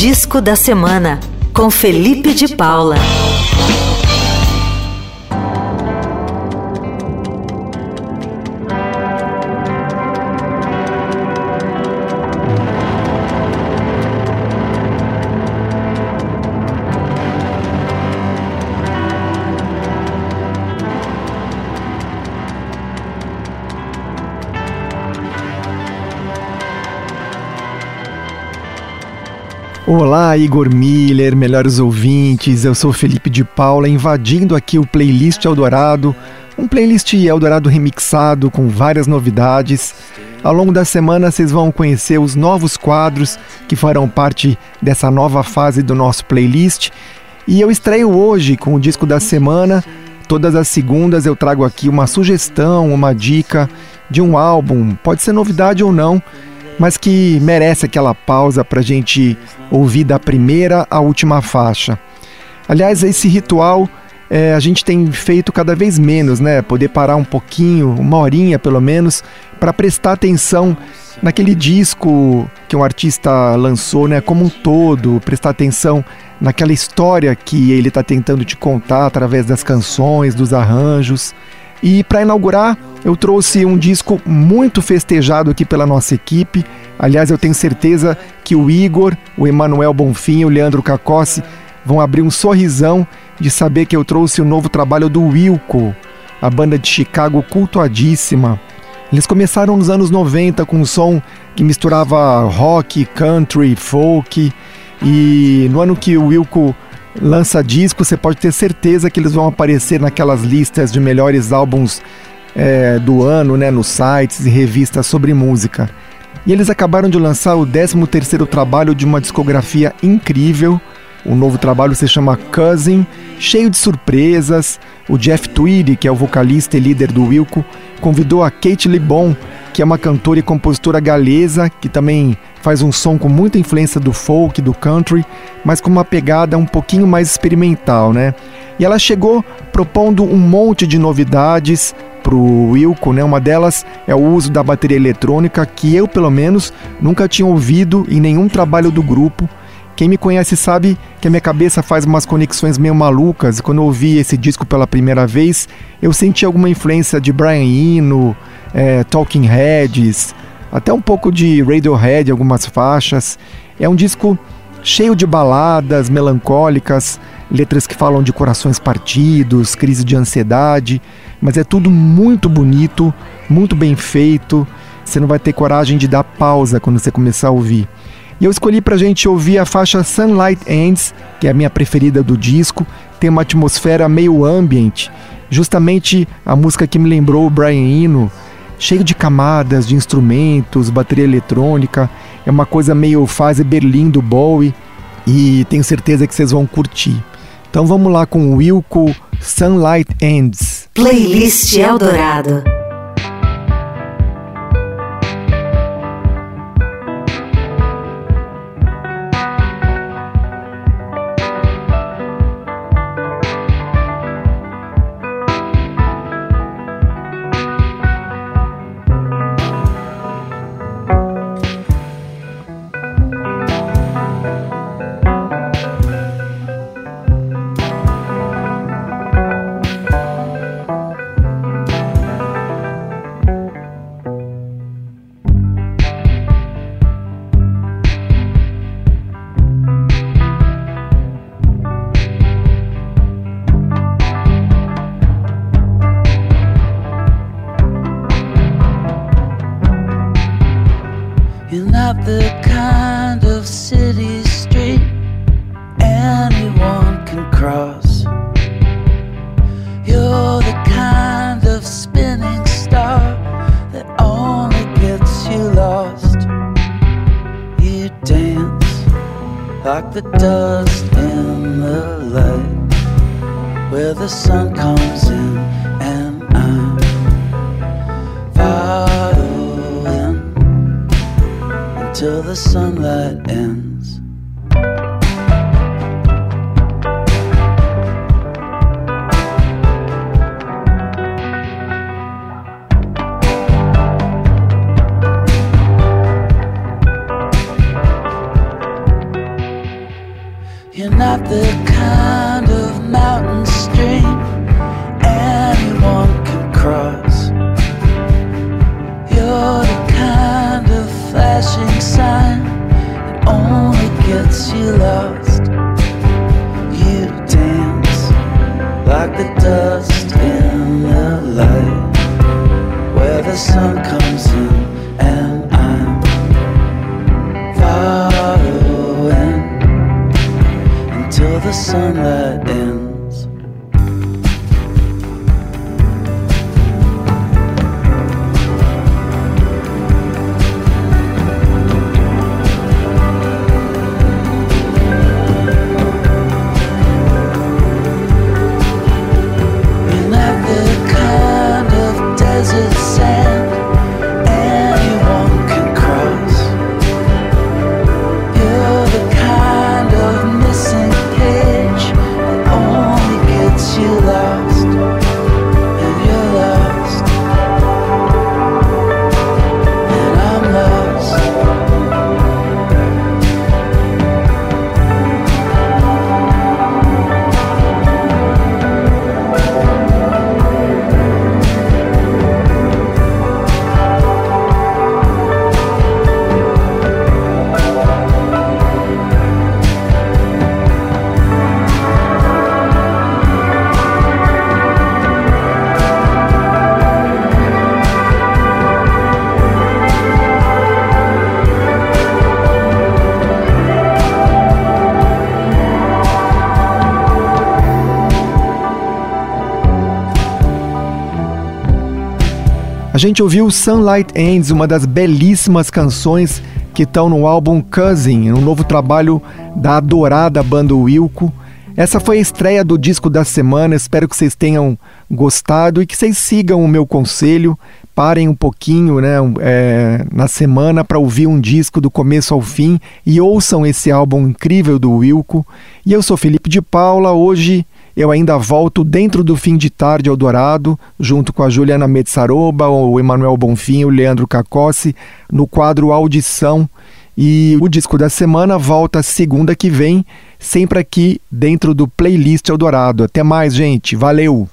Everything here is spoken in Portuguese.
Disco da Semana, com Felipe de Paula. Olá, Igor Miller, melhores ouvintes. Eu sou Felipe de Paula, invadindo aqui o playlist Eldorado, um playlist Eldorado remixado com várias novidades. Ao longo da semana vocês vão conhecer os novos quadros que farão parte dessa nova fase do nosso playlist. E eu estreio hoje com o disco da semana. Todas as segundas eu trago aqui uma sugestão, uma dica de um álbum, pode ser novidade ou não, mas que merece aquela pausa para a gente ouvir da primeira à última faixa. Aliás, esse ritual é, a gente tem feito cada vez menos, né? Poder parar um pouquinho, uma horinha pelo menos, para prestar atenção naquele disco que um artista lançou, né? Como um todo, prestar atenção naquela história que ele está tentando te contar através das canções, dos arranjos. E para inaugurar, eu trouxe um disco muito festejado aqui pela nossa equipe. Aliás, eu tenho certeza que o Igor, o Emanuel Bonfim e o Leandro Cacossi vão abrir um sorrisão de saber que eu trouxe o novo trabalho do Wilco, a banda de Chicago cultuadíssima. Eles começaram nos anos 90 com um som que misturava rock, country, folk. E no ano que o Wilco lança disco, você pode ter certeza que eles vão aparecer naquelas listas de melhores álbuns é, do ano, né, nos sites e revistas sobre música. E eles acabaram de lançar o 13º trabalho de uma discografia incrível. O novo trabalho se chama Cousin, cheio de surpresas. O Jeff Tweedy, que é o vocalista e líder do Wilco, convidou a Kate Libon, que é uma cantora e compositora galesa, que também faz um som com muita influência do folk, do country, mas com uma pegada um pouquinho mais experimental, né? E ela chegou propondo um monte de novidades, para o Wilco, né? Uma delas é o uso da bateria eletrônica, que eu, pelo menos, nunca tinha ouvido em nenhum trabalho do grupo. Quem me conhece sabe que a minha cabeça faz umas conexões meio malucas. E quando eu ouvi esse disco pela primeira vez, eu senti alguma influência de Brian Eno, é, Talking Heads, até um pouco de Radiohead, algumas faixas. É um disco cheio de baladas melancólicas, letras que falam de corações partidos, crise de ansiedade, mas é tudo muito bonito, muito bem feito. Você não vai ter coragem de dar pausa quando você começar a ouvir. E eu escolhi pra gente ouvir a faixa Sunlight Ends, que é a minha preferida do disco, tem uma atmosfera meio ambient, justamente a música que me lembrou o Brian Eno, cheio de camadas, de instrumentos, bateria eletrônica, é uma coisa meio fase Berlim do Bowie e tenho certeza que vocês vão curtir. Então vamos lá com Wilco Sunlight Ends. Playlist Eldorado. like the dust in the light where the sun comes in and I'm following until the sunlight ends. not the kind. Sunlight A gente ouviu Sunlight Ends, uma das belíssimas canções que estão no álbum Cousin, um novo trabalho da adorada banda Wilco. Essa foi a estreia do disco da semana, espero que vocês tenham gostado e que vocês sigam o meu conselho, parem um pouquinho né, é, na semana para ouvir um disco do começo ao fim e ouçam esse álbum incrível do Wilco. E eu sou Felipe de Paula, hoje eu ainda volto dentro do fim de tarde ao Dourado, junto com a Juliana Metsaroba, o Emanuel Bonfim, o Leandro Cacossi, no quadro Audição. E o disco da semana volta segunda que vem, sempre aqui dentro do playlist Eldorado. Até mais, gente. Valeu!